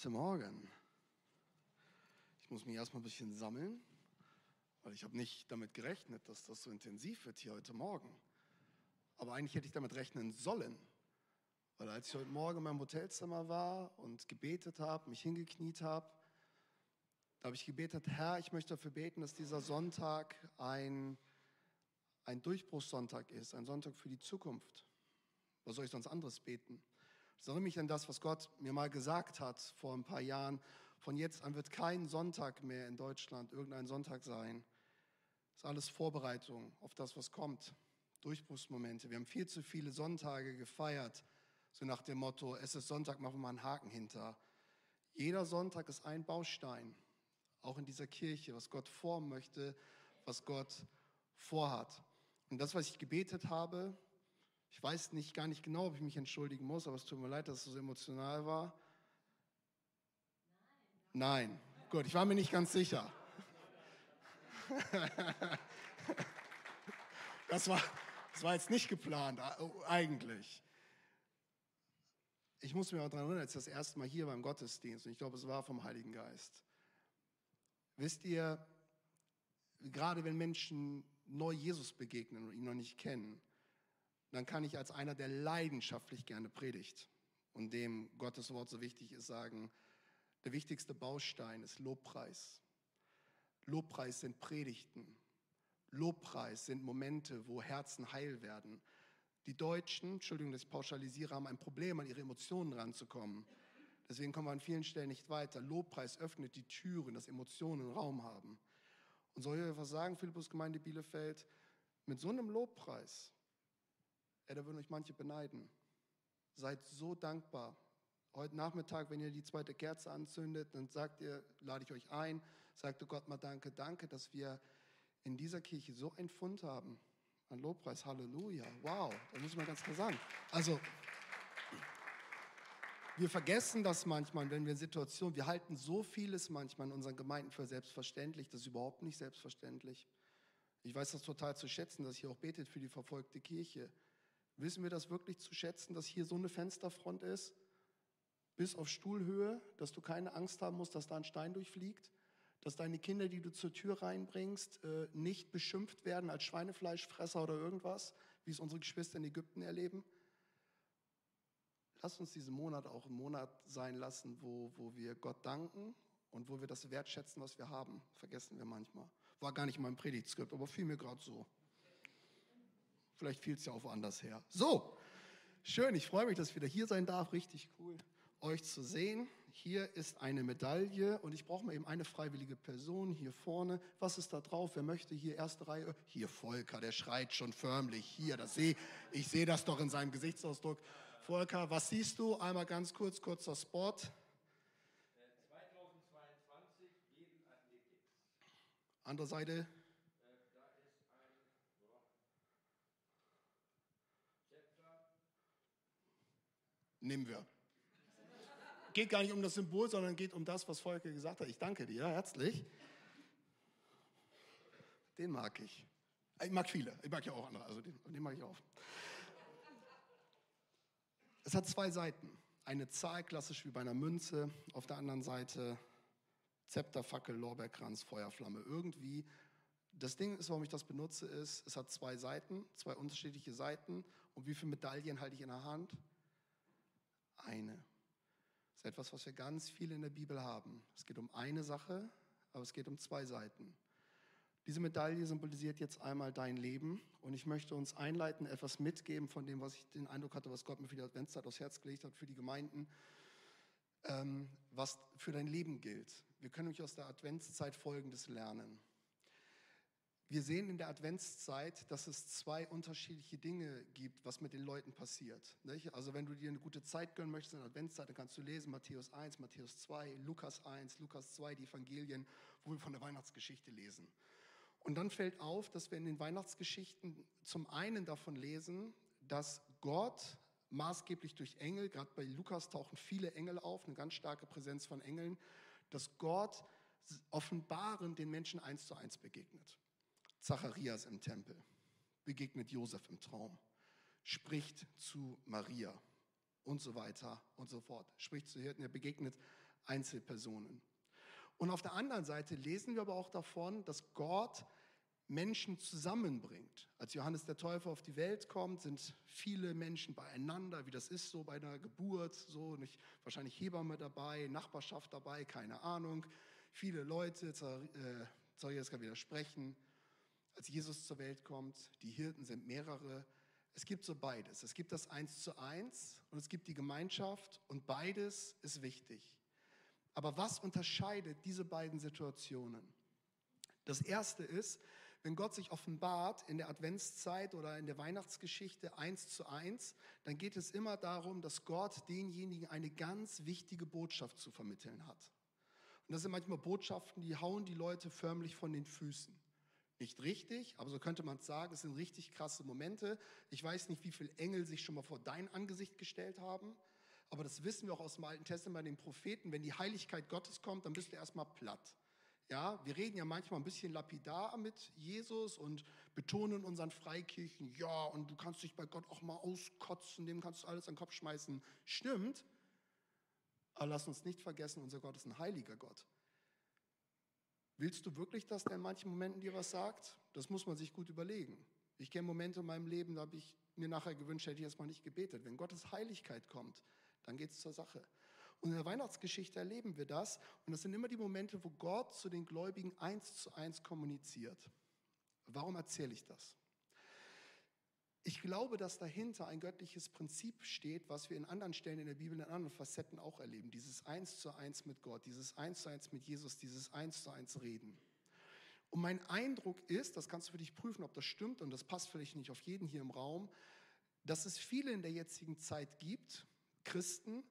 Guten Morgen. Ich muss mich erstmal ein bisschen sammeln, weil ich habe nicht damit gerechnet, dass das so intensiv wird hier heute Morgen. Aber eigentlich hätte ich damit rechnen sollen, weil als ich heute Morgen in meinem Hotelzimmer war und gebetet habe, mich hingekniet habe, da habe ich gebetet, Herr, ich möchte dafür beten, dass dieser Sonntag ein, ein Durchbruchssonntag ist, ein Sonntag für die Zukunft. Was soll ich sonst anderes beten? Ich erinnere mich an das, was Gott mir mal gesagt hat vor ein paar Jahren. Von jetzt an wird kein Sonntag mehr in Deutschland irgendein Sonntag sein. Das ist alles Vorbereitung auf das, was kommt. Durchbruchsmomente. Wir haben viel zu viele Sonntage gefeiert, so nach dem Motto, es ist Sonntag, machen wir mal einen Haken hinter. Jeder Sonntag ist ein Baustein, auch in dieser Kirche, was Gott formen möchte, was Gott vorhat. Und das, was ich gebetet habe, ich weiß nicht gar nicht genau, ob ich mich entschuldigen muss, aber es tut mir leid, dass es so emotional war. Nein. Nein. Gut, ich war mir nicht ganz sicher. Das war, das war jetzt nicht geplant, eigentlich. Ich muss mich auch daran erinnern, als das erste Mal hier beim Gottesdienst, und ich glaube, es war vom Heiligen Geist. Wisst ihr, gerade wenn Menschen neu Jesus begegnen und ihn noch nicht kennen, dann kann ich als einer, der leidenschaftlich gerne predigt und dem Gottes Wort so wichtig ist, sagen, der wichtigste Baustein ist Lobpreis. Lobpreis sind Predigten. Lobpreis sind Momente, wo Herzen heil werden. Die Deutschen, Entschuldigung, dass ich pauschalisiere, haben ein Problem, an ihre Emotionen ranzukommen. Deswegen kommen wir an vielen Stellen nicht weiter. Lobpreis öffnet die Türen, dass Emotionen Raum haben. Und soll ich etwas sagen, Philippus Gemeinde Bielefeld? Mit so einem Lobpreis Ey, da würden euch manche beneiden. Seid so dankbar. Heute Nachmittag, wenn ihr die zweite Kerze anzündet, dann sagt ihr, lade ich euch ein, sagt Gott mal Danke, danke, dass wir in dieser Kirche so ein Fund haben an Lobpreis. Halleluja. Wow, da muss man ganz klar sagen. Also, wir vergessen das manchmal, wenn wir in Situationen, wir halten so vieles manchmal in unseren Gemeinden für selbstverständlich, das ist überhaupt nicht selbstverständlich. Ich weiß das total zu schätzen, dass ihr auch betet für die verfolgte Kirche. Wissen wir das wirklich zu schätzen, dass hier so eine Fensterfront ist, bis auf Stuhlhöhe, dass du keine Angst haben musst, dass da ein Stein durchfliegt, dass deine Kinder, die du zur Tür reinbringst, äh, nicht beschimpft werden als Schweinefleischfresser oder irgendwas, wie es unsere Geschwister in Ägypten erleben? Lass uns diesen Monat auch ein Monat sein lassen, wo, wo wir Gott danken und wo wir das wertschätzen, was wir haben. Vergessen wir manchmal. War gar nicht in meinem Predigtskript, aber fiel mir gerade so. Vielleicht fiel es ja auch woanders her. So, schön, ich freue mich, dass ich wieder hier sein darf. Richtig cool, euch zu sehen. Hier ist eine Medaille und ich brauche mal eben eine freiwillige Person hier vorne. Was ist da drauf? Wer möchte hier erste Reihe? Hier Volker, der schreit schon förmlich. Hier, das sehe ich sehe das doch in seinem Gesichtsausdruck. Volker, was siehst du? Einmal ganz kurz, kurzer Spot. 2022 jeden Athletik. Andere Seite. Nehmen wir. Geht gar nicht um das Symbol, sondern geht um das, was Volker gesagt hat. Ich danke dir herzlich. Den mag ich. Ich mag viele. Ich mag ja auch andere. Also den, den mag ich auch. Es hat zwei Seiten. Eine Zahl, klassisch wie bei einer Münze. Auf der anderen Seite Zepter, Fackel, Lorbeerkranz, Feuerflamme. Irgendwie. Das Ding ist, warum ich das benutze, ist, es hat zwei Seiten, zwei unterschiedliche Seiten. Und wie viele Medaillen halte ich in der Hand? Eine. Das ist etwas, was wir ganz viel in der Bibel haben. Es geht um eine Sache, aber es geht um zwei Seiten. Diese Medaille symbolisiert jetzt einmal dein Leben und ich möchte uns einleiten, etwas mitgeben von dem, was ich den Eindruck hatte, was Gott mir für die Adventszeit aufs Herz gelegt hat, für die Gemeinden, ähm, was für dein Leben gilt. Wir können nämlich aus der Adventszeit Folgendes lernen. Wir sehen in der Adventszeit, dass es zwei unterschiedliche Dinge gibt, was mit den Leuten passiert. Nicht? Also wenn du dir eine gute Zeit gönnen möchtest in der Adventszeit, dann kannst du lesen Matthäus 1, Matthäus 2, Lukas 1, Lukas 2, die Evangelien, wo wir von der Weihnachtsgeschichte lesen. Und dann fällt auf, dass wir in den Weihnachtsgeschichten zum einen davon lesen, dass Gott maßgeblich durch Engel, gerade bei Lukas tauchen viele Engel auf, eine ganz starke Präsenz von Engeln, dass Gott offenbaren den Menschen eins zu eins begegnet. Zacharias im Tempel, begegnet Josef im Traum, spricht zu Maria und so weiter und so fort. Spricht zu Hirten, er begegnet Einzelpersonen. Und auf der anderen Seite lesen wir aber auch davon, dass Gott Menschen zusammenbringt. Als Johannes der Täufer auf die Welt kommt, sind viele Menschen beieinander, wie das ist so bei einer Geburt, so nicht wahrscheinlich Hebamme dabei, Nachbarschaft dabei, keine Ahnung. Viele Leute, äh, jetzt gerade widersprechen, als Jesus zur Welt kommt, die Hirten sind mehrere. Es gibt so beides. Es gibt das Eins zu eins und es gibt die Gemeinschaft und beides ist wichtig. Aber was unterscheidet diese beiden Situationen? Das erste ist, wenn Gott sich offenbart in der Adventszeit oder in der Weihnachtsgeschichte eins zu eins, dann geht es immer darum, dass Gott denjenigen eine ganz wichtige Botschaft zu vermitteln hat. Und das sind manchmal Botschaften, die hauen die Leute förmlich von den Füßen. Nicht richtig, aber so könnte man es sagen, es sind richtig krasse Momente. Ich weiß nicht, wie viele Engel sich schon mal vor dein Angesicht gestellt haben, aber das wissen wir auch aus dem Alten Testament bei den Propheten. Wenn die Heiligkeit Gottes kommt, dann bist du erstmal platt. Ja, wir reden ja manchmal ein bisschen lapidar mit Jesus und betonen unseren Freikirchen, ja, und du kannst dich bei Gott auch mal auskotzen, dem kannst du alles an den Kopf schmeißen. Stimmt, aber lass uns nicht vergessen, unser Gott ist ein heiliger Gott. Willst du wirklich, dass der in manchen Momenten dir was sagt? Das muss man sich gut überlegen. Ich kenne Momente in meinem Leben, da habe ich mir nachher gewünscht, hätte ich erstmal nicht gebetet. Wenn Gottes Heiligkeit kommt, dann geht es zur Sache. Und in der Weihnachtsgeschichte erleben wir das. Und das sind immer die Momente, wo Gott zu den Gläubigen eins zu eins kommuniziert. Warum erzähle ich das? Ich glaube, dass dahinter ein göttliches Prinzip steht, was wir in anderen Stellen in der Bibel, in anderen Facetten auch erleben. Dieses Eins zu eins mit Gott, dieses Eins zu eins mit Jesus, dieses Eins zu eins Reden. Und mein Eindruck ist, das kannst du für dich prüfen, ob das stimmt, und das passt vielleicht nicht auf jeden hier im Raum, dass es viele in der jetzigen Zeit gibt, Christen,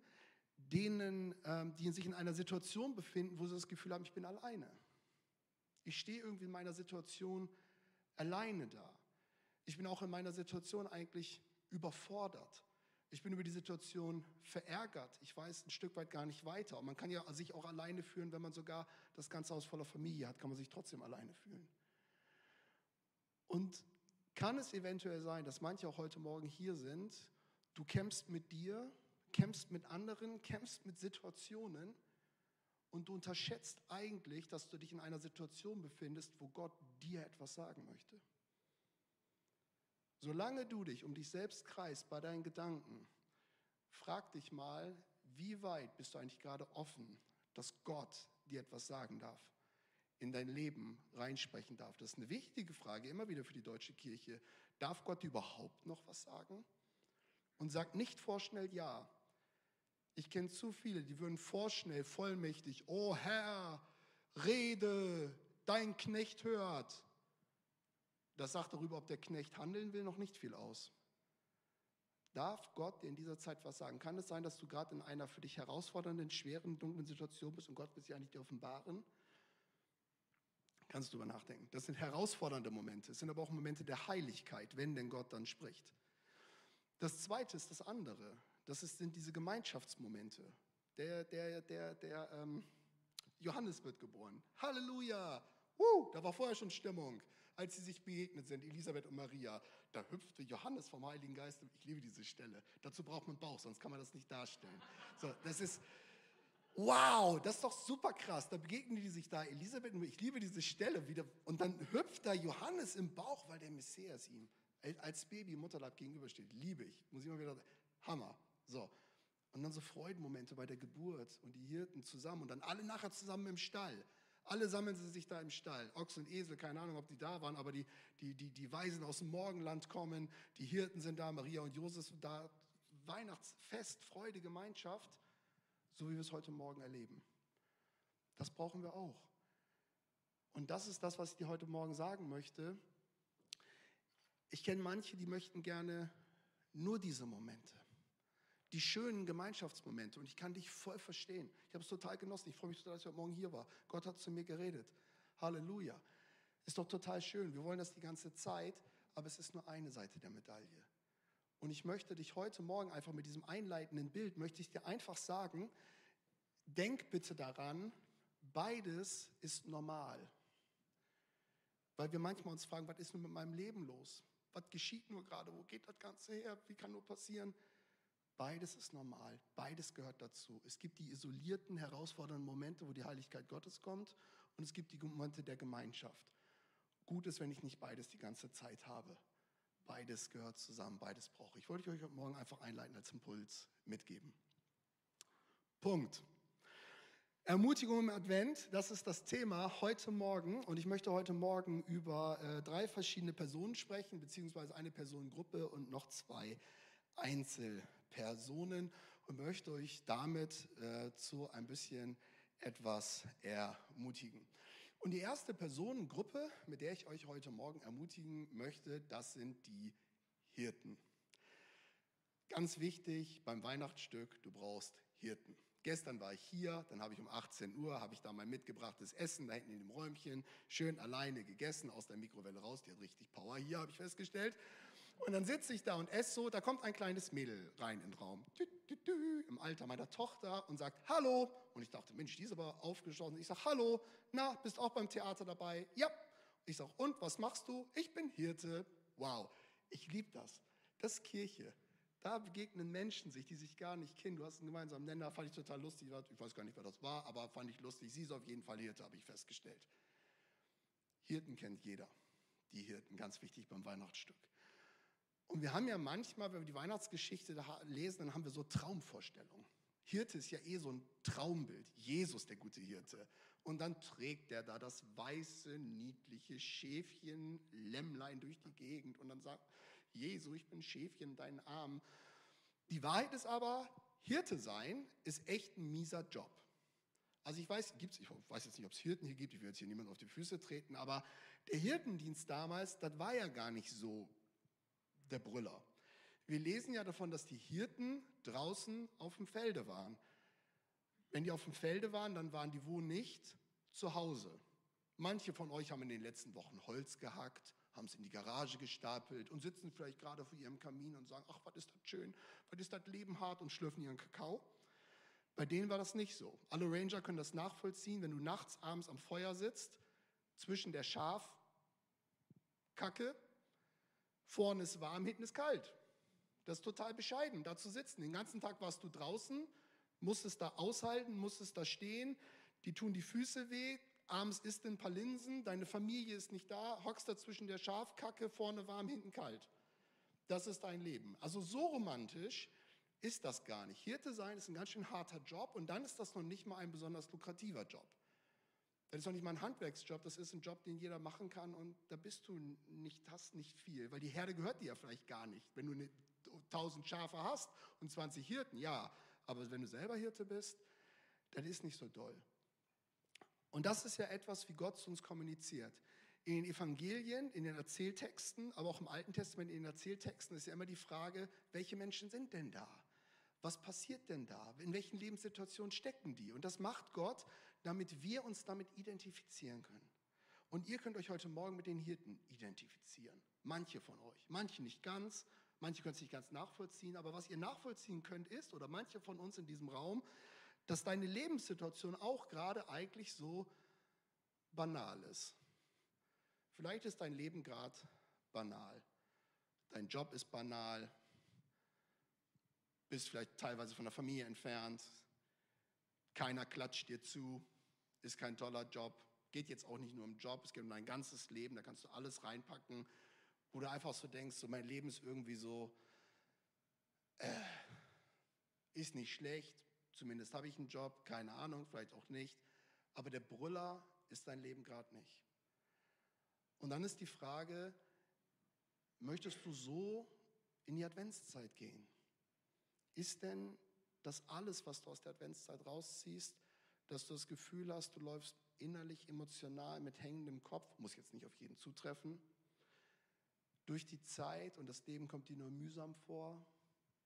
denen, ähm, die sich in einer Situation befinden, wo sie das Gefühl haben, ich bin alleine. Ich stehe irgendwie in meiner Situation alleine da. Ich bin auch in meiner Situation eigentlich überfordert. Ich bin über die Situation verärgert. Ich weiß ein Stück weit gar nicht weiter. Und man kann ja sich auch alleine fühlen, wenn man sogar das ganze Haus voller Familie hat, kann man sich trotzdem alleine fühlen. Und kann es eventuell sein, dass manche auch heute Morgen hier sind, du kämpfst mit dir, kämpfst mit anderen, kämpfst mit Situationen und du unterschätzt eigentlich, dass du dich in einer Situation befindest, wo Gott dir etwas sagen möchte. Solange du dich um dich selbst kreist bei deinen Gedanken, frag dich mal, wie weit bist du eigentlich gerade offen, dass Gott dir etwas sagen darf, in dein Leben reinsprechen darf. Das ist eine wichtige Frage, immer wieder für die deutsche Kirche. Darf Gott dir überhaupt noch was sagen? Und sag nicht vorschnell ja, ich kenne zu viele, die würden vorschnell, vollmächtig, oh Herr, rede, dein Knecht hört. Das sagt darüber, ob der Knecht handeln will, noch nicht viel aus. Darf Gott dir in dieser Zeit was sagen? Kann es sein, dass du gerade in einer für dich herausfordernden, schweren, dunklen Situation bist und Gott wird sich nicht offenbaren? Kannst du darüber nachdenken. Das sind herausfordernde Momente. Es sind aber auch Momente der Heiligkeit, wenn denn Gott dann spricht. Das zweite ist das andere. Das sind diese Gemeinschaftsmomente. Der, der, der, der ähm, Johannes wird geboren. Halleluja! Uh, da war vorher schon Stimmung, als sie sich begegnet sind, Elisabeth und Maria. Da hüpfte Johannes vom Heiligen Geist. Ich liebe diese Stelle. Dazu braucht man Bauch, sonst kann man das nicht darstellen. So, das ist, wow, das ist doch super krass. Da begegnen die sich da, Elisabeth und ich liebe diese Stelle wieder. Und dann hüpft da Johannes im Bauch, weil der Messias ihm als Baby im Mutterleib gegenübersteht. Liebe ich. Muss ich mal wieder. Hammer. So. Und dann so Freudenmomente bei der Geburt und die Hirten zusammen und dann alle nachher zusammen im Stall. Alle sammeln sie sich da im Stall. Ochs und Esel, keine Ahnung, ob die da waren, aber die, die, die, die Weisen aus dem Morgenland kommen, die Hirten sind da, Maria und Josef sind da. Weihnachtsfest, Freude, Gemeinschaft, so wie wir es heute Morgen erleben. Das brauchen wir auch. Und das ist das, was ich dir heute Morgen sagen möchte. Ich kenne manche, die möchten gerne nur diese Momente die schönen Gemeinschaftsmomente. Und ich kann dich voll verstehen. Ich habe es total genossen. Ich freue mich total, dass ich heute Morgen hier war. Gott hat zu mir geredet. Halleluja. Ist doch total schön. Wir wollen das die ganze Zeit, aber es ist nur eine Seite der Medaille. Und ich möchte dich heute Morgen einfach mit diesem einleitenden Bild, möchte ich dir einfach sagen, denk bitte daran, beides ist normal. Weil wir manchmal uns fragen, was ist nun mit meinem Leben los? Was geschieht nur gerade? Wo geht das Ganze her? Wie kann nur passieren? Beides ist normal, beides gehört dazu. Es gibt die isolierten, herausfordernden Momente, wo die Heiligkeit Gottes kommt und es gibt die Momente der Gemeinschaft. Gut ist, wenn ich nicht beides die ganze Zeit habe. Beides gehört zusammen, beides brauche ich. Wollte ich euch heute Morgen einfach einleiten als Impuls mitgeben. Punkt. Ermutigung im Advent, das ist das Thema heute Morgen. Und ich möchte heute Morgen über äh, drei verschiedene Personen sprechen, beziehungsweise eine Personengruppe und noch zwei Einzelpersonen und möchte euch damit äh, zu ein bisschen etwas ermutigen. Und die erste Personengruppe, mit der ich euch heute Morgen ermutigen möchte, das sind die Hirten. Ganz wichtig beim Weihnachtsstück, du brauchst Hirten. Gestern war ich hier, dann habe ich um 18 Uhr, habe ich da mein mitgebrachtes Essen da hinten in dem Räumchen, schön alleine gegessen, aus der Mikrowelle raus, die hat richtig Power hier, habe ich festgestellt. Und dann sitze ich da und esse so, da kommt ein kleines Mädel rein in den Raum, im Alter meiner Tochter und sagt Hallo. Und ich dachte, Mensch, die ist aber aufgeschlossen. Ich sage Hallo, na, bist auch beim Theater dabei? Ja. Ich sage, und was machst du? Ich bin Hirte. Wow, ich liebe das. Das ist Kirche. Da begegnen Menschen sich, die sich gar nicht kennen. Du hast einen gemeinsamen Nenner, fand ich total lustig. Ich weiß gar nicht, wer das war, aber fand ich lustig. Sie ist auf jeden Fall Hirte, habe ich festgestellt. Hirten kennt jeder. Die Hirten, ganz wichtig beim Weihnachtsstück. Und wir haben ja manchmal, wenn wir die Weihnachtsgeschichte lesen, dann haben wir so Traumvorstellungen. Hirte ist ja eh so ein Traumbild. Jesus, der gute Hirte. Und dann trägt er da das weiße, niedliche Schäfchen, Lämmlein durch die Gegend und dann sagt, Jesu, ich bin Schäfchen in deinen Armen. Die Wahrheit ist aber, Hirte sein ist echt ein mieser Job. Also ich weiß, gibt's, ich weiß jetzt nicht, ob es Hirten hier gibt, ich will jetzt hier niemand auf die Füße treten, aber der Hirtendienst damals, das war ja gar nicht so der Brüller. Wir lesen ja davon, dass die Hirten draußen auf dem Felde waren. Wenn die auf dem Felde waren, dann waren die wohl nicht zu Hause. Manche von euch haben in den letzten Wochen Holz gehackt, haben es in die Garage gestapelt und sitzen vielleicht gerade vor ihrem Kamin und sagen, ach, was ist das schön, was ist das Leben hart und schlürfen ihren Kakao. Bei denen war das nicht so. Alle Ranger können das nachvollziehen, wenn du nachts abends am Feuer sitzt, zwischen der Schafkacke Vorne ist warm, hinten ist kalt. Das ist total bescheiden, da zu sitzen. Den ganzen Tag warst du draußen, musstest da aushalten, musstest da stehen. Die tun die Füße weh. Abends isst ein paar Linsen, deine Familie ist nicht da, hockst da zwischen der Schafkacke, vorne warm, hinten kalt. Das ist dein Leben. Also so romantisch ist das gar nicht. Hirte sein ist ein ganz schön harter Job und dann ist das noch nicht mal ein besonders lukrativer Job. Das ist noch nicht mal ein Handwerksjob, das ist ein Job, den jeder machen kann und da bist du nicht, hast nicht viel, weil die Herde gehört dir ja vielleicht gar nicht. Wenn du eine, 1000 Schafe hast und 20 Hirten, ja, aber wenn du selber Hirte bist, das ist nicht so doll. Und das ist ja etwas, wie Gott zu uns kommuniziert. In den Evangelien, in den Erzähltexten, aber auch im Alten Testament in den Erzähltexten ist ja immer die Frage, welche Menschen sind denn da? Was passiert denn da? In welchen Lebenssituationen stecken die? Und das macht Gott, damit wir uns damit identifizieren können. Und ihr könnt euch heute Morgen mit den Hirten identifizieren. Manche von euch, manche nicht ganz, manche können es nicht ganz nachvollziehen, aber was ihr nachvollziehen könnt ist, oder manche von uns in diesem Raum, dass deine Lebenssituation auch gerade eigentlich so banal ist. Vielleicht ist dein Leben gerade banal. Dein Job ist banal. Bist vielleicht teilweise von der Familie entfernt. Keiner klatscht dir zu ist kein toller Job, geht jetzt auch nicht nur um Job, es geht um dein ganzes Leben, da kannst du alles reinpacken, wo du einfach so denkst, so mein Leben ist irgendwie so, äh, ist nicht schlecht, zumindest habe ich einen Job, keine Ahnung, vielleicht auch nicht, aber der Brüller ist dein Leben gerade nicht. Und dann ist die Frage, möchtest du so in die Adventszeit gehen? Ist denn das alles, was du aus der Adventszeit rausziehst, dass du das Gefühl hast, du läufst innerlich emotional mit hängendem Kopf, muss jetzt nicht auf jeden zutreffen, durch die Zeit und das Leben kommt dir nur mühsam vor,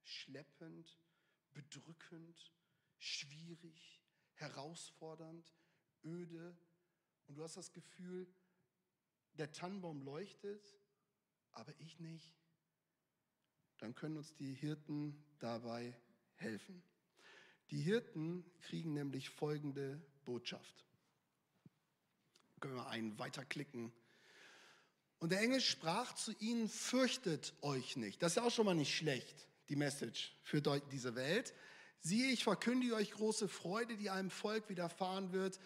schleppend, bedrückend, schwierig, herausfordernd, öde und du hast das Gefühl, der Tannenbaum leuchtet, aber ich nicht, dann können uns die Hirten dabei helfen. Die Hirten kriegen nämlich folgende Botschaft. Können wir einen weiterklicken. Und der Engel sprach zu ihnen, fürchtet euch nicht. Das ist ja auch schon mal nicht schlecht. die Message für diese Welt. Siehe, ich verkündige euch große Freude, die einem Volk widerfahren wird,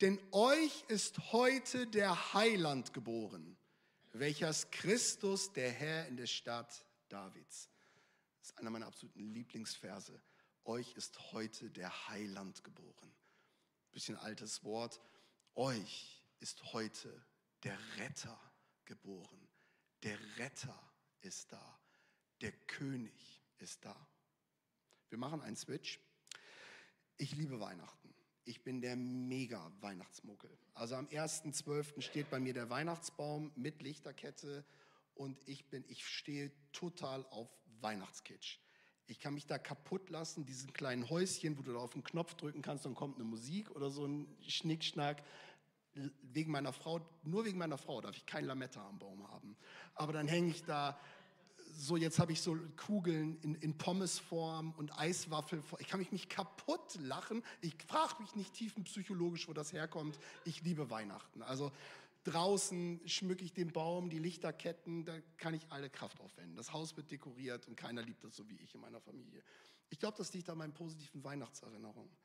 denn euch ist heute der Heiland geboren, welcher ist Christus, der Herr in der Stadt Davids. Das ist einer meiner absoluten Lieblingsverse. Euch ist heute der Heiland geboren. Bisschen altes Wort. Euch ist heute der Retter geboren. Der Retter ist da. Der König ist da. Wir machen einen Switch. Ich liebe Weihnachten. Ich bin der mega Weihnachtsmuckel. Also am 1.12. steht bei mir der Weihnachtsbaum mit Lichterkette und ich bin, ich stehe total auf Weihnachtskitsch. Ich kann mich da kaputt lassen, diesen kleinen Häuschen, wo du da auf den Knopf drücken kannst, dann kommt eine Musik oder so ein Schnickschnack. Wegen meiner Frau, nur wegen meiner Frau darf ich kein Lametta am Baum haben. Aber dann hänge ich da so jetzt habe ich so Kugeln in, in Pommesform und Eiswaffelform. Ich kann mich kaputt lachen. Ich frage mich nicht tiefenpsychologisch, wo das herkommt. Ich liebe Weihnachten. Also draußen schmücke ich den Baum, die Lichterketten, da kann ich alle Kraft aufwenden. Das Haus wird dekoriert und keiner liebt das so wie ich in meiner Familie. Ich glaube, das liegt an meinen positiven Weihnachtserinnerungen.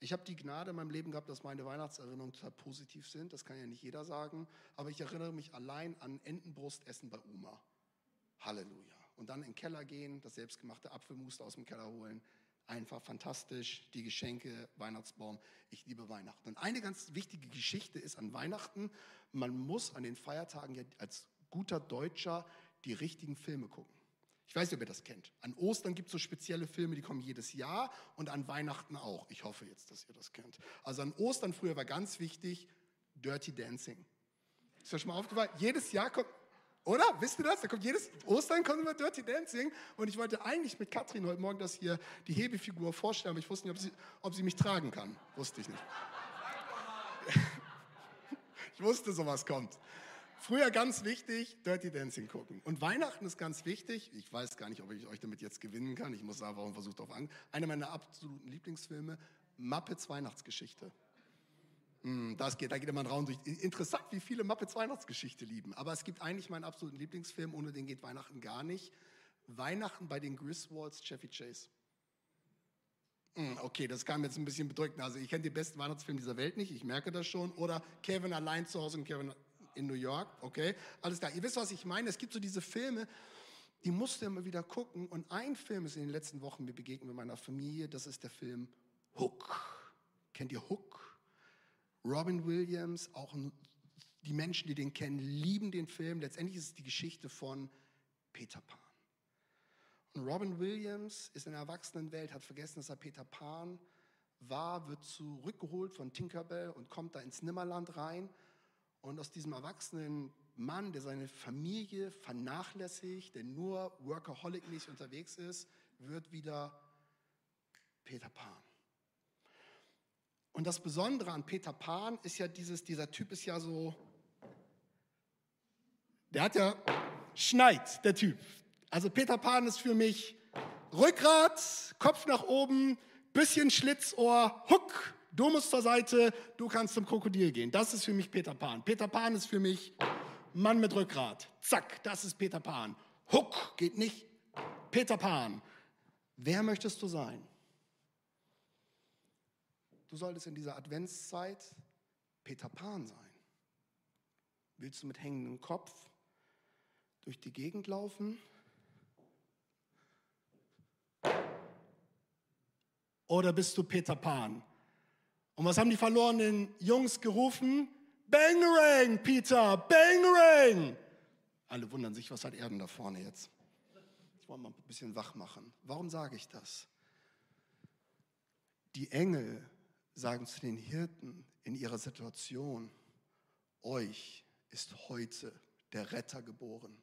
Ich habe die Gnade in meinem Leben gehabt, dass meine Weihnachtserinnerungen total positiv sind. Das kann ja nicht jeder sagen. Aber ich erinnere mich allein an Entenbrustessen bei Oma. Halleluja. Und dann in den Keller gehen, das selbstgemachte Apfelmus aus dem Keller holen. Einfach fantastisch. Die Geschenke, Weihnachtsbaum. Ich liebe Weihnachten. Und eine ganz wichtige Geschichte ist an Weihnachten, man muss an den Feiertagen ja als guter Deutscher die richtigen Filme gucken. Ich weiß nicht, ob ihr das kennt. An Ostern gibt es so spezielle Filme, die kommen jedes Jahr und an Weihnachten auch. Ich hoffe jetzt, dass ihr das kennt. Also an Ostern früher war ganz wichtig Dirty Dancing. Ist euch schon mal aufgefallen? Jedes Jahr kommt, oder? Wisst ihr das? Da kommt jedes Ostern kommt immer Dirty Dancing. Und ich wollte eigentlich mit Katrin heute Morgen das hier, die Hebefigur vorstellen, aber ich wusste nicht, ob sie, ob sie mich tragen kann. Wusste ich nicht. Ich wusste, sowas kommt. Früher ganz wichtig, Dirty Dancing gucken. Und Weihnachten ist ganz wichtig. Ich weiß gar nicht, ob ich euch damit jetzt gewinnen kann. Ich muss einfach einen Versuch darauf an. Einer meiner absoluten Lieblingsfilme, Muppets Weihnachtsgeschichte. Hm, das geht, da geht immer ein Raum durch. Interessant, wie viele Muppets Weihnachtsgeschichte lieben. Aber es gibt eigentlich meinen absoluten Lieblingsfilm, ohne den geht Weihnachten gar nicht. Weihnachten bei den Griswolds, Chevy Chase. Hm, okay, das kam jetzt ein bisschen bedrückt. Also ich kenne den besten Weihnachtsfilm dieser Welt nicht, ich merke das schon. Oder Kevin allein zu Hause und Kevin in New York. Okay, alles klar. Ihr wisst, was ich meine. Es gibt so diese Filme, die musst du immer wieder gucken. Und ein Film ist in den letzten Wochen mir begegnet mit meiner Familie. Das ist der Film Hook. Kennt ihr Hook? Robin Williams, auch die Menschen, die den kennen, lieben den Film. Letztendlich ist es die Geschichte von Peter Pan. Und Robin Williams ist in der Erwachsenenwelt, hat vergessen, dass er Peter Pan war, wird zurückgeholt von Tinkerbell und kommt da ins Nimmerland rein. Und aus diesem erwachsenen Mann, der seine Familie vernachlässigt, der nur workaholic-mäßig unterwegs ist, wird wieder Peter Pan. Und das Besondere an Peter Pan ist ja dieses, dieser Typ ist ja so, der hat ja, schneit, der Typ. Also Peter Pan ist für mich Rückgrat, Kopf nach oben, bisschen Schlitzohr, Huck, du musst zur Seite, du kannst zum Krokodil gehen. Das ist für mich Peter Pan. Peter Pan ist für mich Mann mit Rückgrat. Zack, das ist Peter Pan. Huck geht nicht. Peter Pan. Wer möchtest du sein? Du solltest in dieser Adventszeit Peter Pan sein. Willst du mit hängendem Kopf durch die Gegend laufen? Oder bist du Peter Pan? Und was haben die verlorenen Jungs gerufen? Bangerang, Peter, Bangerang! Alle wundern sich, was hat er denn da vorne jetzt? Ich wollte mal ein bisschen wach machen. Warum sage ich das? Die Engel sagen zu den Hirten in ihrer Situation, euch ist heute der Retter geboren.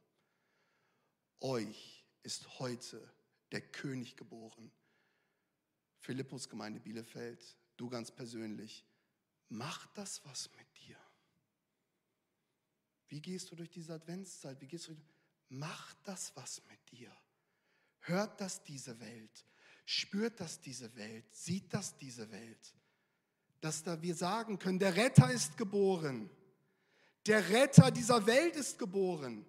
Euch ist heute der König geboren. Philippus Gemeinde Bielefeld, du ganz persönlich, macht das was mit dir? Wie gehst du durch diese Adventszeit? Wie gehst du? Macht das was mit dir? Hört das diese Welt? Spürt das diese Welt? Sieht das diese Welt? Dass da wir sagen können, der Retter ist geboren. Der Retter dieser Welt ist geboren.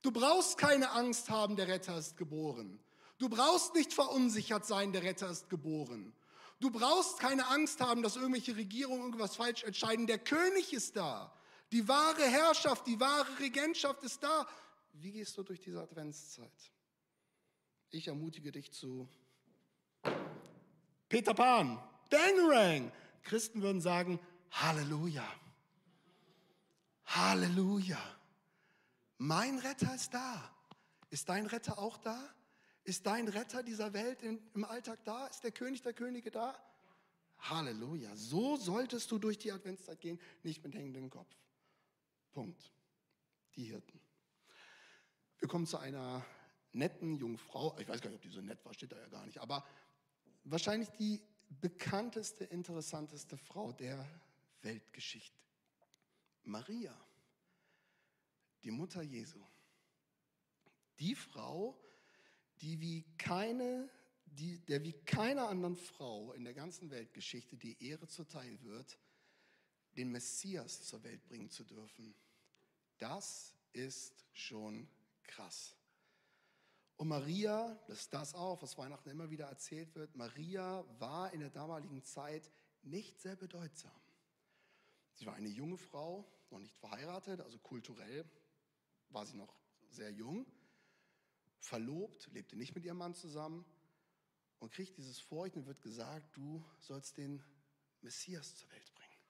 Du brauchst keine Angst haben, der Retter ist geboren. Du brauchst nicht verunsichert sein, der Retter ist geboren. Du brauchst keine Angst haben, dass irgendwelche Regierungen irgendwas falsch entscheiden. Der König ist da. Die wahre Herrschaft, die wahre Regentschaft ist da. Wie gehst du durch diese Adventszeit? Ich ermutige dich zu Peter Pan, Bangerang. Christen würden sagen, Halleluja. Halleluja. Mein Retter ist da. Ist dein Retter auch da? Ist dein Retter dieser Welt im Alltag da? Ist der König der Könige da? Halleluja. So solltest du durch die Adventszeit gehen, nicht mit hängendem Kopf. Punkt. Die Hirten. Wir kommen zu einer netten jungen Frau. Ich weiß gar nicht, ob die so nett war, steht da ja gar nicht. Aber wahrscheinlich die bekannteste, interessanteste Frau der Weltgeschichte. Maria, die Mutter Jesu. Die Frau, die wie keine, die, der wie keiner anderen Frau in der ganzen Weltgeschichte die Ehre zuteil wird, den Messias zur Welt bringen zu dürfen. Das ist schon krass. Und Maria, das ist das auch, was Weihnachten immer wieder erzählt wird, Maria war in der damaligen Zeit nicht sehr bedeutsam. Sie war eine junge Frau, noch nicht verheiratet, also kulturell war sie noch sehr jung, verlobt, lebte nicht mit ihrem Mann zusammen und kriegt dieses Furcht und wird gesagt, du sollst den Messias zur Welt bringen.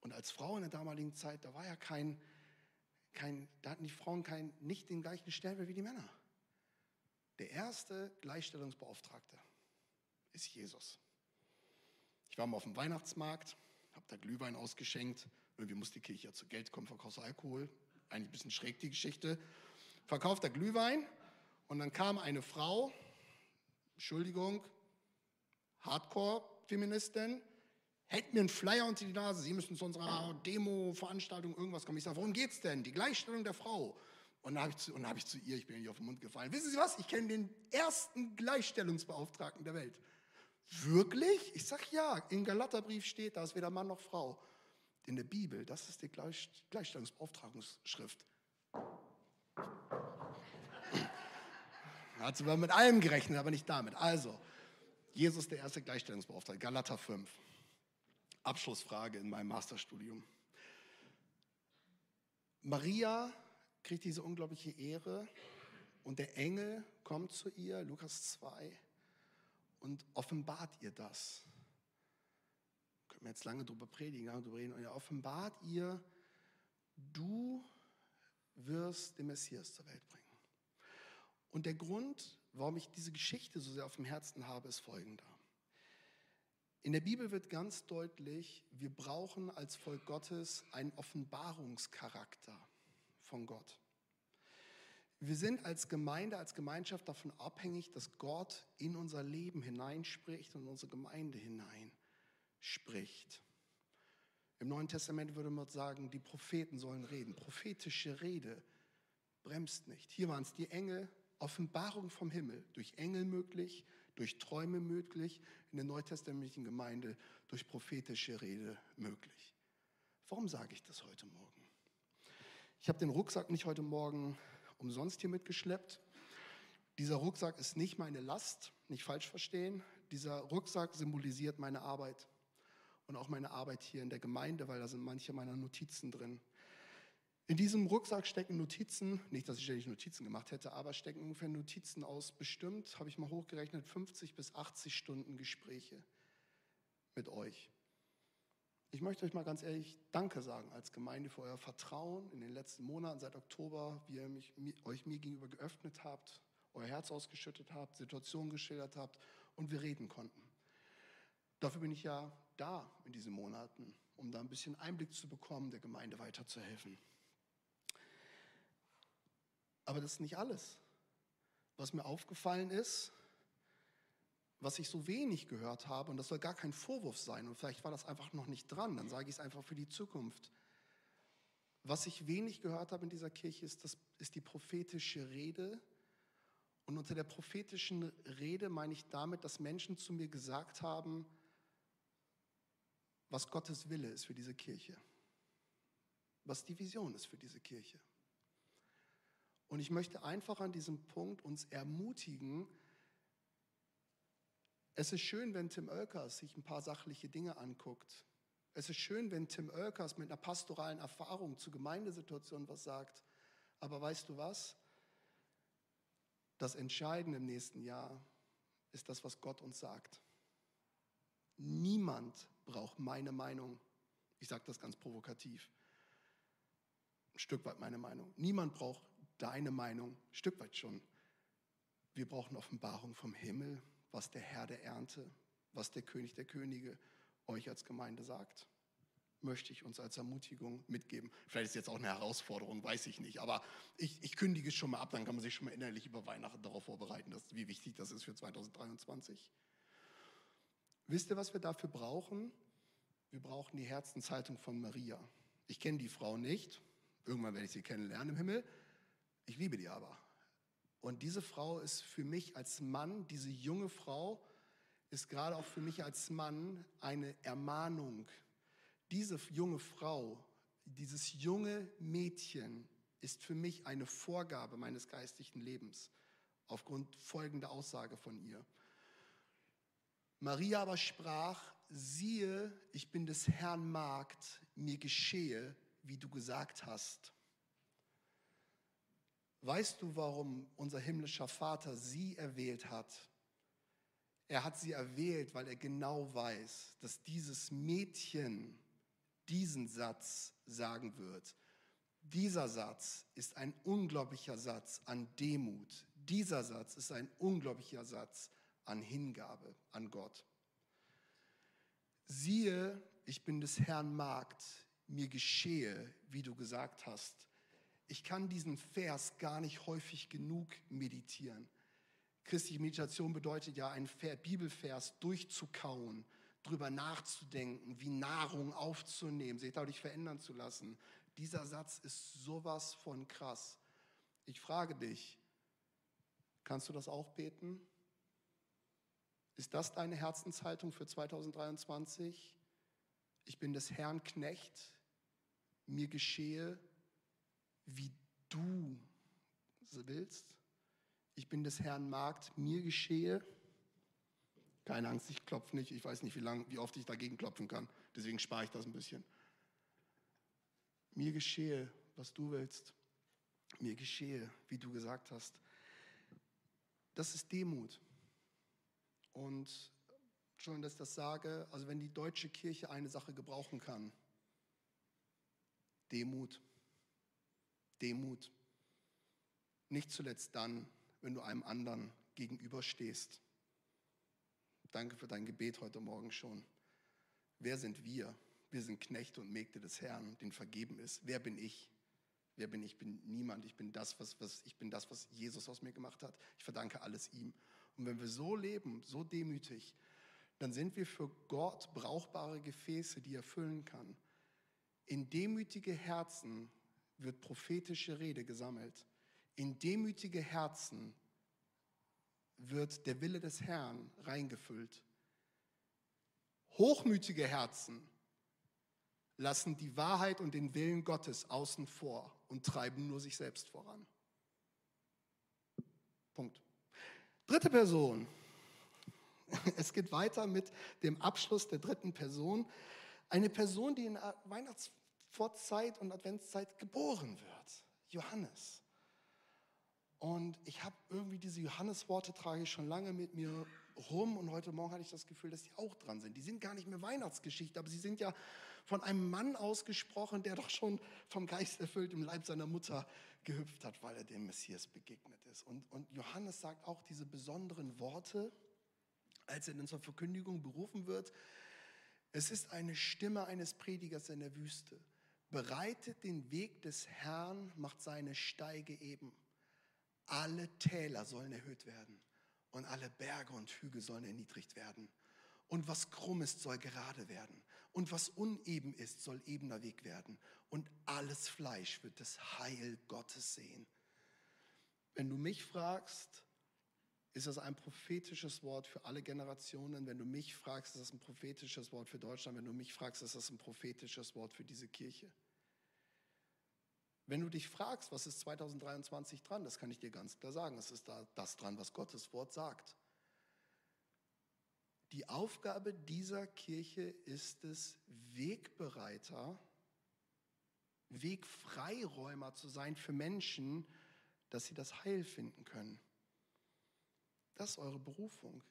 Und als Frau in der damaligen Zeit, da war ja kein, kein da hatten die Frauen kein, nicht den gleichen Stellenwert wie die Männer. Der erste Gleichstellungsbeauftragte ist Jesus. Ich war mal auf dem Weihnachtsmarkt, habe da Glühwein ausgeschenkt. Irgendwie muss die Kirche ja zu Geld kommen, verkaufst Alkohol. Eigentlich ein bisschen schräg die Geschichte. Verkauft da Glühwein und dann kam eine Frau, Entschuldigung, Hardcore-Feministin, hält mir einen Flyer unter die Nase, Sie müssen zu unserer Demo-Veranstaltung irgendwas kommen. Ich sage, worum geht es denn? Die Gleichstellung der Frau. Und dann habe ich, hab ich, zu ihr, ich bin ihr auf den Mund gefallen, wissen Sie was, ich kenne den ersten Gleichstellungsbeauftragten der Welt. Wirklich? Ich sage ja, im Galaterbrief steht, da ist weder Mann noch Frau. In der Bibel, das ist die Gleich, Gleichstellungsbeauftragungsschrift. Hat zwar mit allem gerechnet, aber nicht damit. Also, Jesus der erste Gleichstellungsbeauftragte, Galater 5. Abschlussfrage in meinem Masterstudium. Maria kriegt diese unglaubliche Ehre und der Engel kommt zu ihr, Lukas 2, und offenbart ihr das. Können wir jetzt lange drüber predigen, lange drüber reden. Und er offenbart ihr, du wirst den Messias zur Welt bringen. Und der Grund, warum ich diese Geschichte so sehr auf dem Herzen habe, ist folgender. In der Bibel wird ganz deutlich, wir brauchen als Volk Gottes einen Offenbarungscharakter von Gott. Wir sind als Gemeinde, als Gemeinschaft davon abhängig, dass Gott in unser Leben hineinspricht und in unsere Gemeinde hineinspricht. Im Neuen Testament würde man sagen, die Propheten sollen reden. Prophetische Rede bremst nicht. Hier waren es die Engel, Offenbarung vom Himmel, durch Engel möglich, durch Träume möglich, in der neutestamentlichen Gemeinde durch prophetische Rede möglich. Warum sage ich das heute Morgen? Ich habe den Rucksack nicht heute Morgen umsonst hier mitgeschleppt. Dieser Rucksack ist nicht meine Last, nicht falsch verstehen. Dieser Rucksack symbolisiert meine Arbeit und auch meine Arbeit hier in der Gemeinde, weil da sind manche meiner Notizen drin. In diesem Rucksack stecken Notizen, nicht, dass ich ständig Notizen gemacht hätte, aber stecken ungefähr Notizen aus bestimmt, habe ich mal hochgerechnet, 50 bis 80 Stunden Gespräche mit euch. Ich möchte euch mal ganz ehrlich Danke sagen als Gemeinde für euer Vertrauen in den letzten Monaten, seit Oktober, wie ihr mich, euch mir gegenüber geöffnet habt, euer Herz ausgeschüttet habt, Situationen geschildert habt und wir reden konnten. Dafür bin ich ja da in diesen Monaten, um da ein bisschen Einblick zu bekommen, der Gemeinde weiterzuhelfen. Aber das ist nicht alles. Was mir aufgefallen ist, was ich so wenig gehört habe, und das soll gar kein Vorwurf sein, und vielleicht war das einfach noch nicht dran, dann sage ich es einfach für die Zukunft. Was ich wenig gehört habe in dieser Kirche, ist, das, ist die prophetische Rede. Und unter der prophetischen Rede meine ich damit, dass Menschen zu mir gesagt haben, was Gottes Wille ist für diese Kirche, was die Vision ist für diese Kirche. Und ich möchte einfach an diesem Punkt uns ermutigen, Es ist schön, wenn Tim Oelkers sich ein paar sachliche Dinge anguckt. Es ist schön, wenn Tim Oelkers mit einer pastoralen Erfahrung zu Gemeindesituationen was sagt. Aber weißt du was? Das Entscheidende im nächsten Jahr ist das, was Gott uns sagt. Niemand braucht meine Meinung. Ich sage das ganz provokativ. Ein Stück weit meine Meinung. Niemand braucht deine Meinung. Ein Stück weit schon. Wir brauchen Offenbarung vom Himmel, was der Herr der Ernte, was der König der Könige euch als Gemeinde sagt. Möchte ich uns als Ermutigung mitgeben. Vielleicht ist jetzt auch eine Herausforderung, weiß ich nicht. Aber ich, ich kündige es schon mal ab, dann kann man sich schon mal innerlich über Weihnachten darauf vorbereiten, dass, wie wichtig das ist für 2023. Wisst ihr, was wir dafür brauchen? Wir brauchen die Herzenshaltung von Maria. Ich kenne die Frau nicht. Irgendwann werde ich sie kennenlernen im Himmel. Ich liebe die aber. Und diese Frau ist für mich als Mann, diese junge Frau, ist gerade auch für mich als Mann eine Ermahnung. Diese junge Frau, dieses junge Mädchen ist für mich eine Vorgabe meines geistlichen Lebens aufgrund folgender Aussage von ihr. Maria aber sprach, siehe, ich bin des Herrn Magd, mir geschehe, wie du gesagt hast. Weißt du, warum unser himmlischer Vater sie erwählt hat? Er hat sie erwählt, weil er genau weiß, dass dieses Mädchen diesen Satz sagen wird. Dieser Satz ist ein unglaublicher Satz an Demut. Dieser Satz ist ein unglaublicher Satz an Hingabe an Gott. Siehe, ich bin des Herrn Magd, mir geschehe, wie du gesagt hast ich kann diesen Vers gar nicht häufig genug meditieren. Christliche Meditation bedeutet ja, einen Bibelvers durchzukauen, drüber nachzudenken, wie Nahrung aufzunehmen, sich dadurch verändern zu lassen. Dieser Satz ist sowas von krass. Ich frage dich, kannst du das auch beten? Ist das deine Herzenshaltung für 2023? Ich bin des Herrn Knecht, mir geschehe, wie du willst. Ich bin des Herrn Magd, mir geschehe. Keine Angst, ich klopfe nicht. Ich weiß nicht, wie, lang, wie oft ich dagegen klopfen kann. Deswegen spare ich das ein bisschen. Mir geschehe, was du willst. Mir geschehe, wie du gesagt hast. Das ist Demut. Und schon, dass ich das sage, also wenn die deutsche Kirche eine Sache gebrauchen kann, Demut. Demut. Nicht zuletzt dann, wenn du einem anderen gegenüberstehst. Danke für dein Gebet heute Morgen schon. Wer sind wir? Wir sind Knechte und Mägde des Herrn, den vergeben ist. Wer bin ich? Wer bin ich? Ich bin niemand. Ich bin das, was, was, ich bin das, was Jesus aus mir gemacht hat. Ich verdanke alles ihm. Und wenn wir so leben, so demütig, dann sind wir für Gott brauchbare Gefäße, die er füllen kann. In demütige Herzen wird prophetische Rede gesammelt. In demütige Herzen wird der Wille des Herrn reingefüllt. Hochmütige Herzen lassen die Wahrheit und den Willen Gottes außen vor und treiben nur sich selbst voran. Punkt. Dritte Person. Es geht weiter mit dem Abschluss der dritten Person. Eine Person, die in der Weihnachts Vorzeit und Adventszeit geboren wird. Johannes. Und ich habe irgendwie diese Johannesworte trage ich schon lange mit mir rum und heute Morgen hatte ich das Gefühl, dass die auch dran sind. Die sind gar nicht mehr Weihnachtsgeschichte, aber sie sind ja von einem Mann ausgesprochen, der doch schon vom Geist erfüllt im Leib seiner Mutter gehüpft hat, weil er dem Messias begegnet ist. Und, und Johannes sagt auch diese besonderen Worte, als er dann zur Verkündigung berufen wird. Es ist eine Stimme eines Predigers in der Wüste bereitet den Weg des Herrn, macht seine Steige eben. Alle Täler sollen erhöht werden und alle Berge und Hügel sollen erniedrigt werden. Und was krumm ist, soll gerade werden. Und was uneben ist, soll ebener Weg werden. Und alles Fleisch wird das Heil Gottes sehen. Wenn du mich fragst, ist das ein prophetisches Wort für alle Generationen. Wenn du mich fragst, ist das ein prophetisches Wort für Deutschland. Wenn du mich fragst, ist das ein prophetisches Wort für diese Kirche. Wenn du dich fragst, was ist 2023 dran, das kann ich dir ganz klar sagen. Es ist da das dran, was Gottes Wort sagt. Die Aufgabe dieser Kirche ist es, Wegbereiter, Wegfreiräumer zu sein für Menschen, dass sie das Heil finden können. Das ist eure Berufung.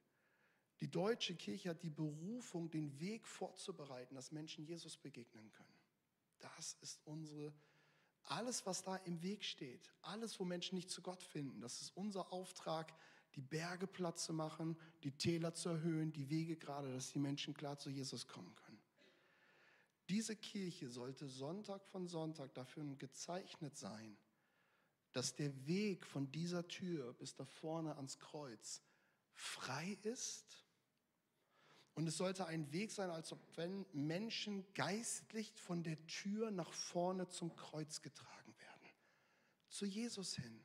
Die deutsche Kirche hat die Berufung, den Weg vorzubereiten, dass Menschen Jesus begegnen können. Das ist unsere, alles, was da im Weg steht, alles, wo Menschen nicht zu Gott finden, das ist unser Auftrag, die Berge platt zu machen, die Täler zu erhöhen, die Wege gerade, dass die Menschen klar zu Jesus kommen können. Diese Kirche sollte Sonntag von Sonntag dafür gezeichnet sein, dass der Weg von dieser Tür bis da vorne ans Kreuz frei ist. Und es sollte ein Weg sein, als ob wenn Menschen geistlich von der Tür nach vorne zum Kreuz getragen werden, zu Jesus hin.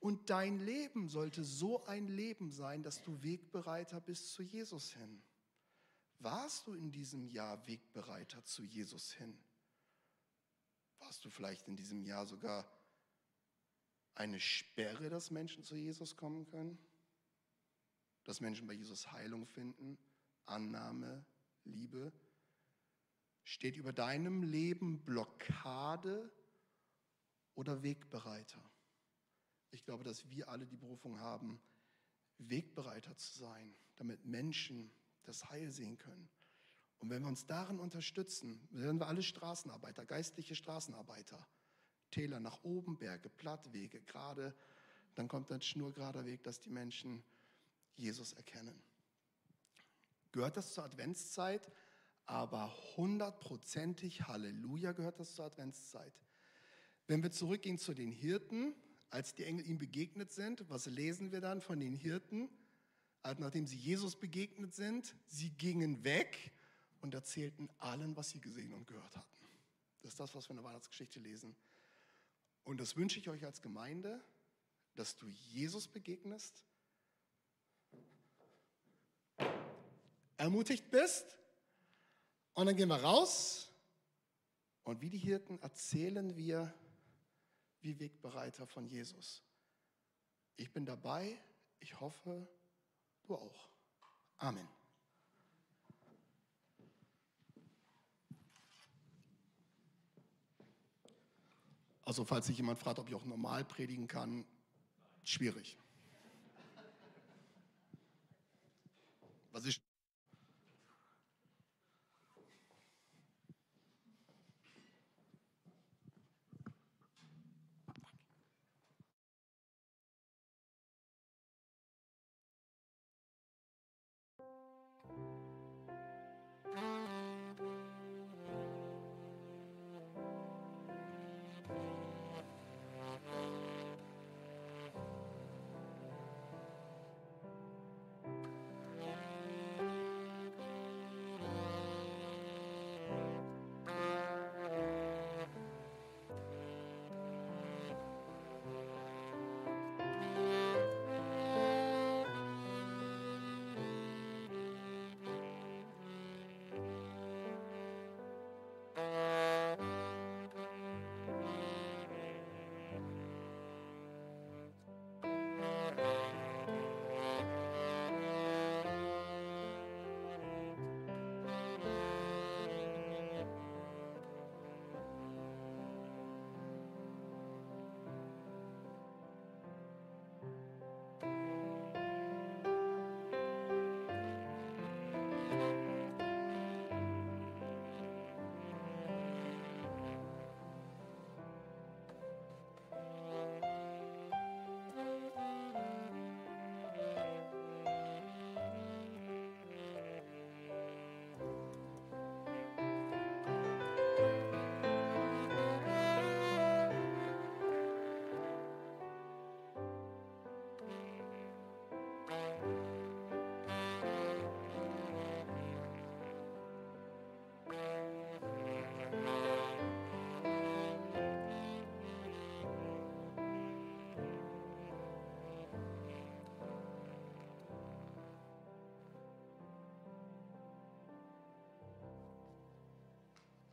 Und dein Leben sollte so ein Leben sein, dass du Wegbereiter bist zu Jesus hin. Warst du in diesem Jahr Wegbereiter zu Jesus hin? Warst du vielleicht in diesem Jahr sogar eine Sperre, dass Menschen zu Jesus kommen können? Dass Menschen bei Jesus Heilung finden, Annahme, Liebe? Steht über deinem Leben Blockade oder Wegbereiter? Ich glaube, dass wir alle die Berufung haben, Wegbereiter zu sein, damit Menschen das Heil sehen können. Und wenn wir uns darin unterstützen, werden wir alle Straßenarbeiter, geistliche Straßenarbeiter, Täler nach oben, Berge, Plattwege, gerade, dann kommt ein schnurgerader Weg, dass die Menschen Jesus erkennen. Gehört das zur Adventszeit? Aber hundertprozentig, Halleluja, gehört das zur Adventszeit. Wenn wir zurückgehen zu den Hirten, als die Engel ihm begegnet sind, was lesen wir dann von den Hirten? Also nachdem sie Jesus begegnet sind, sie gingen weg und erzählten allen, was sie gesehen und gehört hatten. Das ist das, was wir in der Weihnachtsgeschichte lesen. Und das wünsche ich euch als Gemeinde, dass du Jesus begegnest, ermutigt bist und dann gehen wir raus und wie die Hirten erzählen wir wie Wegbereiter von Jesus. Ich bin dabei, ich hoffe, du auch. Amen. Also falls sich jemand fragt, ob ich auch normal predigen kann, schwierig. Was ich